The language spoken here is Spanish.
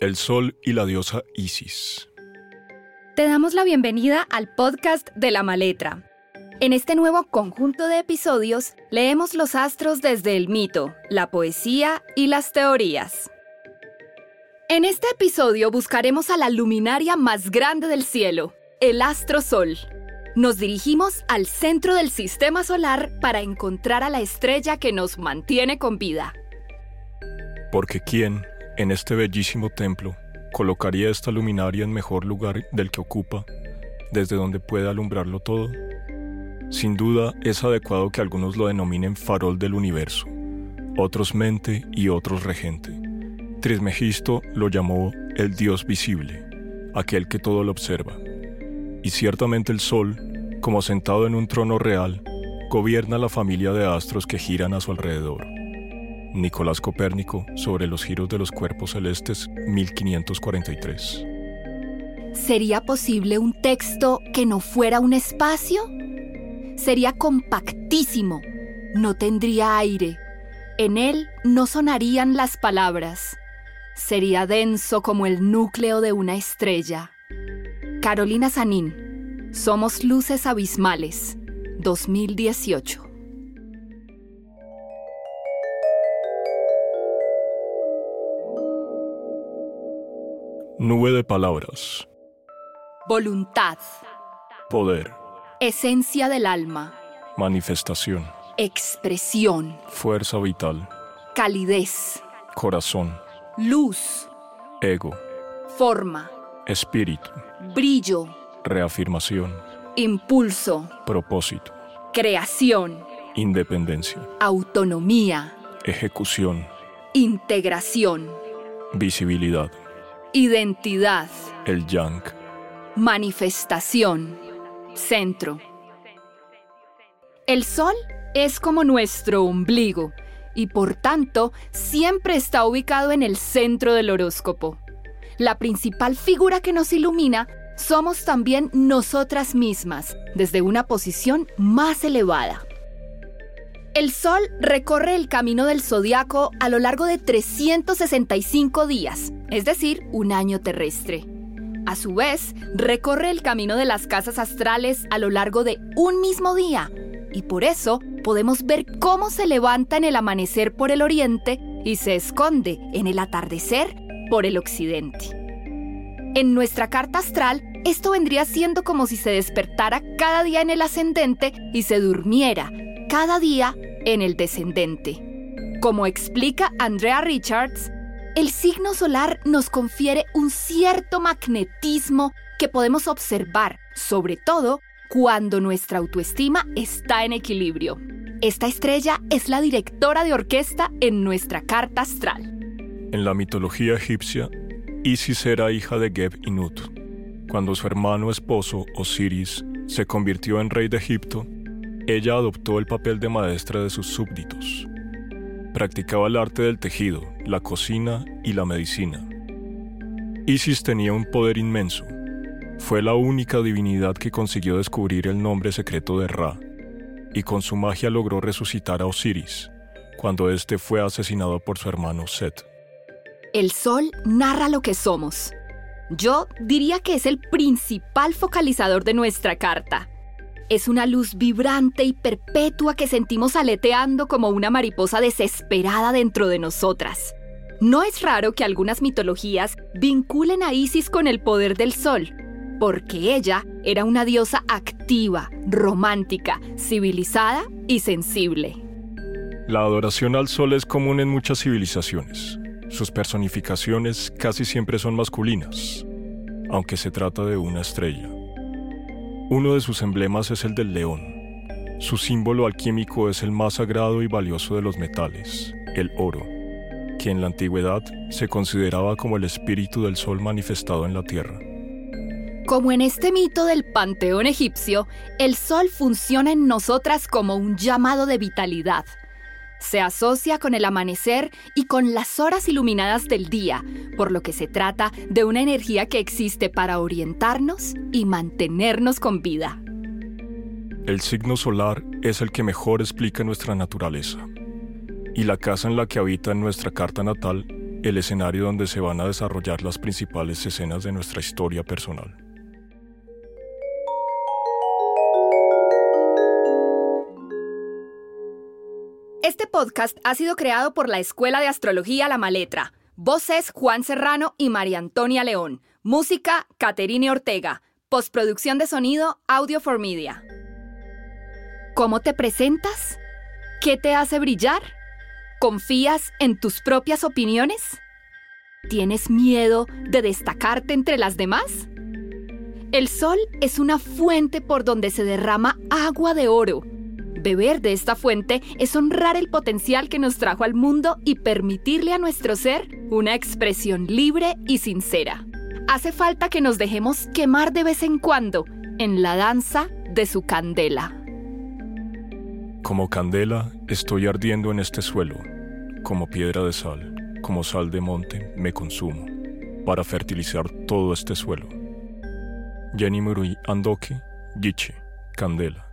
El Sol y la diosa Isis. Te damos la bienvenida al podcast de la maletra. En este nuevo conjunto de episodios leemos los astros desde el mito, la poesía y las teorías. En este episodio buscaremos a la luminaria más grande del cielo, el astro Sol. Nos dirigimos al centro del sistema solar para encontrar a la estrella que nos mantiene con vida. Porque ¿quién, en este bellísimo templo, colocaría esta luminaria en mejor lugar del que ocupa, desde donde puede alumbrarlo todo? Sin duda es adecuado que algunos lo denominen farol del universo, otros mente y otros regente. Trismegisto lo llamó el Dios visible, aquel que todo lo observa. Y ciertamente el Sol, como sentado en un trono real, gobierna la familia de astros que giran a su alrededor. Nicolás Copérnico sobre los giros de los cuerpos celestes 1543. ¿Sería posible un texto que no fuera un espacio? Sería compactísimo, no tendría aire, en él no sonarían las palabras, sería denso como el núcleo de una estrella. Carolina Sanín, Somos Luces Abismales, 2018. Nube de palabras. Voluntad. Poder. Esencia del alma. Manifestación. Expresión. Fuerza vital. Calidez. Corazón. Luz. Ego. Forma. Espíritu. Brillo. Reafirmación. Impulso. Propósito. Creación. Independencia. Autonomía. Ejecución. Integración. Visibilidad. Identidad. El yang. Manifestación. Centro. El Sol es como nuestro ombligo y por tanto siempre está ubicado en el centro del horóscopo. La principal figura que nos ilumina somos también nosotras mismas, desde una posición más elevada. El Sol recorre el camino del zodiaco a lo largo de 365 días, es decir, un año terrestre. A su vez, recorre el camino de las casas astrales a lo largo de un mismo día, y por eso podemos ver cómo se levanta en el amanecer por el oriente y se esconde en el atardecer por el occidente. En nuestra carta astral, esto vendría siendo como si se despertara cada día en el ascendente y se durmiera cada día en el descendente. Como explica Andrea Richards, el signo solar nos confiere un cierto magnetismo que podemos observar, sobre todo cuando nuestra autoestima está en equilibrio. Esta estrella es la directora de orquesta en nuestra carta astral. En la mitología egipcia, Isis era hija de Geb y Nut. Cuando su hermano esposo, Osiris, se convirtió en rey de Egipto, ella adoptó el papel de maestra de sus súbditos. Practicaba el arte del tejido, la cocina y la medicina. Isis tenía un poder inmenso. Fue la única divinidad que consiguió descubrir el nombre secreto de Ra, y con su magia logró resucitar a Osiris, cuando éste fue asesinado por su hermano Set. El sol narra lo que somos. Yo diría que es el principal focalizador de nuestra carta. Es una luz vibrante y perpetua que sentimos aleteando como una mariposa desesperada dentro de nosotras. No es raro que algunas mitologías vinculen a Isis con el poder del sol, porque ella era una diosa activa, romántica, civilizada y sensible. La adoración al sol es común en muchas civilizaciones. Sus personificaciones casi siempre son masculinas, aunque se trata de una estrella. Uno de sus emblemas es el del león. Su símbolo alquímico es el más sagrado y valioso de los metales, el oro, que en la antigüedad se consideraba como el espíritu del sol manifestado en la tierra. Como en este mito del panteón egipcio, el sol funciona en nosotras como un llamado de vitalidad. Se asocia con el amanecer y con las horas iluminadas del día, por lo que se trata de una energía que existe para orientarnos y mantenernos con vida. El signo solar es el que mejor explica nuestra naturaleza. Y la casa en la que habita en nuestra carta natal el escenario donde se van a desarrollar las principales escenas de nuestra historia personal. Podcast ha sido creado por la Escuela de Astrología La Maletra. Voces Juan Serrano y María Antonia León. Música Caterine Ortega. Postproducción de sonido Audio for Media. ¿Cómo te presentas? ¿Qué te hace brillar? ¿Confías en tus propias opiniones? ¿Tienes miedo de destacarte entre las demás? El sol es una fuente por donde se derrama agua de oro. Beber de esta fuente es honrar el potencial que nos trajo al mundo y permitirle a nuestro ser una expresión libre y sincera. Hace falta que nos dejemos quemar de vez en cuando en la danza de su candela. Como candela estoy ardiendo en este suelo, como piedra de sal, como sal de monte me consumo, para fertilizar todo este suelo. Jenny Murui Andoke, Giche, Candela.